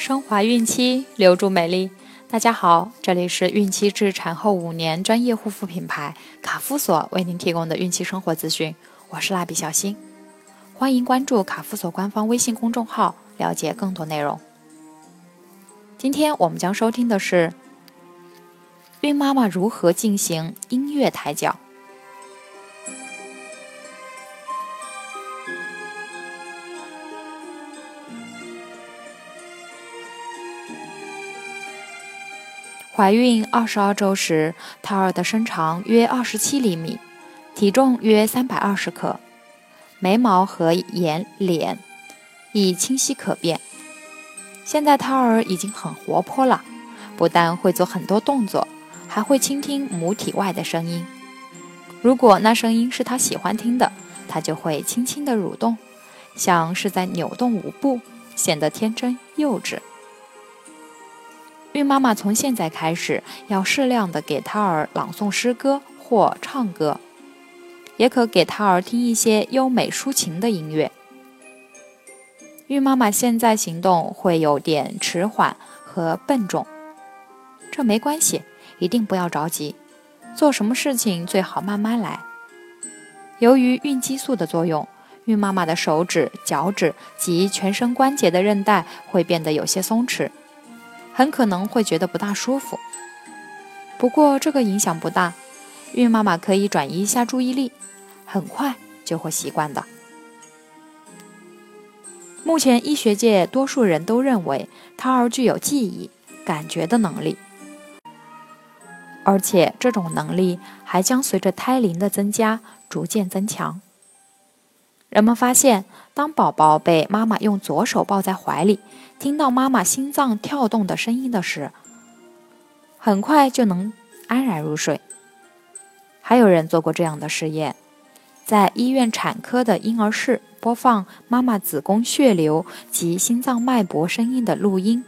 升华孕期，留住美丽。大家好，这里是孕期至产后五年专业护肤品牌卡夫索为您提供的孕期生活资讯。我是蜡笔小新，欢迎关注卡夫索官方微信公众号，了解更多内容。今天我们将收听的是孕妈妈如何进行音乐胎教。怀孕二十二周时，胎儿的身长约二十七厘米，体重约三百二十克，眉毛和眼脸已清晰可辨。现在胎儿已经很活泼了，不但会做很多动作，还会倾听母体外的声音。如果那声音是他喜欢听的，他就会轻轻地蠕动，像是在扭动舞步，显得天真幼稚。孕妈妈从现在开始要适量的给胎儿朗诵诗歌或唱歌，也可给胎儿听一些优美抒情的音乐。孕妈妈现在行动会有点迟缓和笨重，这没关系，一定不要着急。做什么事情最好慢慢来。由于孕激素的作用，孕妈妈的手指、脚趾及全身关节的韧带会变得有些松弛。很可能会觉得不大舒服，不过这个影响不大，孕妈妈可以转移一下注意力，很快就会习惯的。目前医学界多数人都认为胎儿具有记忆、感觉的能力，而且这种能力还将随着胎龄的增加逐渐增强。人们发现，当宝宝被妈妈用左手抱在怀里，听到妈妈心脏跳动的声音的时，很快就能安然入睡。还有人做过这样的实验，在医院产科的婴儿室播放妈妈子宫血流及心脏脉搏声音的录音，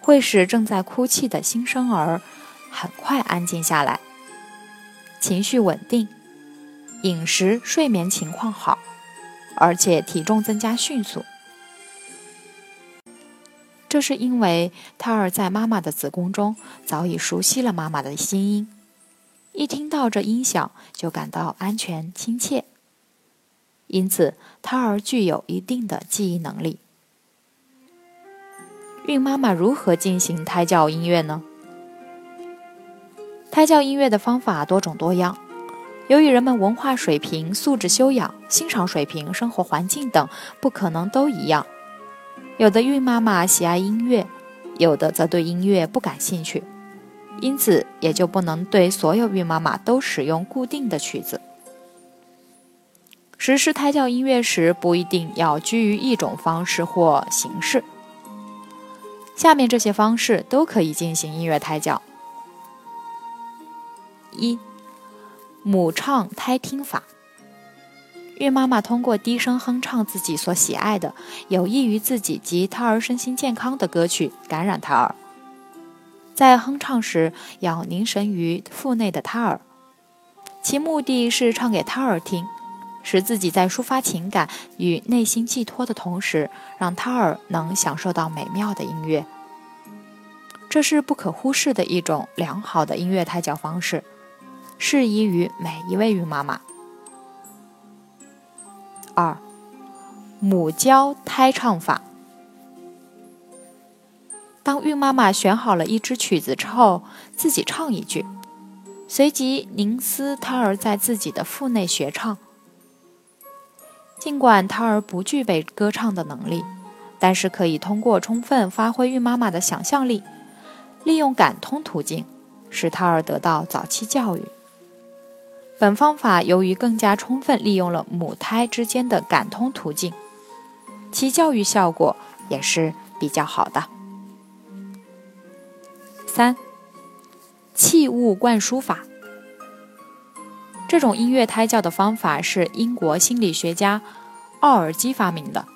会使正在哭泣的新生儿很快安静下来，情绪稳定，饮食、睡眠情况好。而且体重增加迅速，这是因为胎儿在妈妈的子宫中早已熟悉了妈妈的心音，一听到这音响就感到安全亲切，因此胎儿具有一定的记忆能力。孕妈妈如何进行胎教音乐呢？胎教音乐的方法多种多样。由于人们文化水平、素质修养、欣赏水平、生活环境等不可能都一样，有的孕妈妈喜爱音乐，有的则对音乐不感兴趣，因此也就不能对所有孕妈妈都使用固定的曲子。实施胎教音乐时，不一定要拘于一种方式或形式。下面这些方式都可以进行音乐胎教：一。母唱胎听法，孕妈妈通过低声哼唱自己所喜爱的、有益于自己及胎儿身心健康的歌曲，感染胎儿。在哼唱时，要凝神于腹内的胎儿，其目的是唱给胎儿听，使自己在抒发情感与内心寄托的同时，让胎儿能享受到美妙的音乐。这是不可忽视的一种良好的音乐胎教方式。适宜于每一位孕妈妈。二，母教胎唱法。当孕妈妈选好了一支曲子之后，自己唱一句，随即凝思胎儿在自己的腹内学唱。尽管胎儿不具备歌唱的能力，但是可以通过充分发挥孕妈妈的想象力，利用感通途径，使胎儿得到早期教育。本方法由于更加充分利用了母胎之间的感通途径，其教育效果也是比较好的。三，器物灌输法。这种音乐胎教的方法是英国心理学家奥尔基发明的。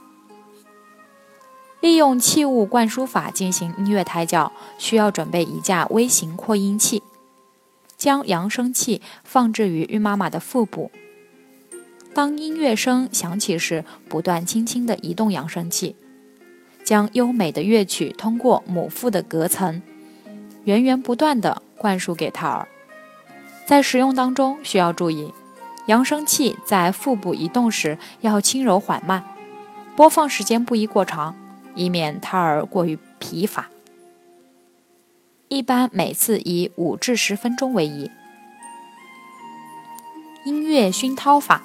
利用器物灌输法进行音乐胎教，需要准备一架微型扩音器。将扬声器放置于孕妈妈的腹部，当音乐声响起时，不断轻轻地移动扬声器，将优美的乐曲通过母腹的隔层，源源不断地灌输给胎儿。在使用当中需要注意，扬声器在腹部移动时要轻柔缓慢，播放时间不宜过长，以免胎儿过于疲乏。一般每次以五至十分钟为宜。音乐熏陶法。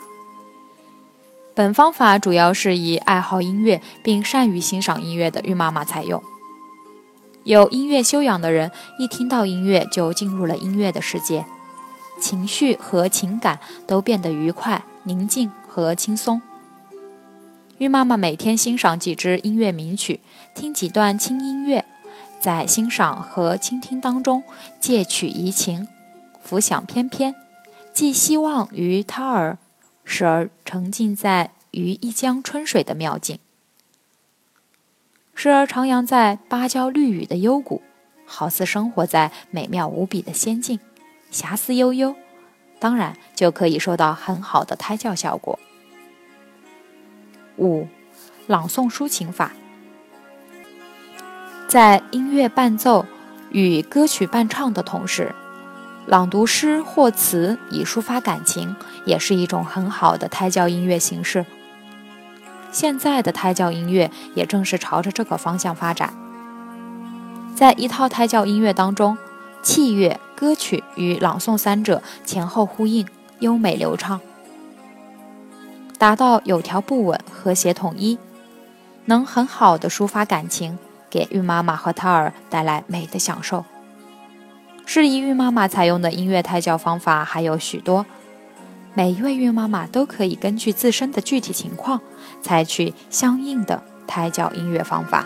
本方法主要是以爱好音乐并善于欣赏音乐的孕妈妈采用。有音乐修养的人，一听到音乐就进入了音乐的世界，情绪和情感都变得愉快、宁静和轻松。孕妈妈每天欣赏几支音乐名曲，听几段轻音乐，在欣赏和倾听当中借曲怡情，浮想翩翩，寄希望于胎儿。时而沉浸在于一江春水的妙境，时而徜徉在芭蕉绿雨的幽谷，好似生活在美妙无比的仙境，遐思悠悠，当然就可以收到很好的胎教效果。五、朗诵抒情法，在音乐伴奏与歌曲伴唱的同时。朗读诗或词以抒发感情，也是一种很好的胎教音乐形式。现在的胎教音乐也正是朝着这个方向发展。在一套胎教音乐当中，器乐、歌曲与朗诵三者前后呼应，优美流畅，达到有条不紊、和谐统一，能很好的抒发感情，给孕妈妈和胎儿带来美的享受。适宜孕妈妈采用的音乐胎教方法还有许多，每一位孕妈妈都可以根据自身的具体情况，采取相应的胎教音乐方法。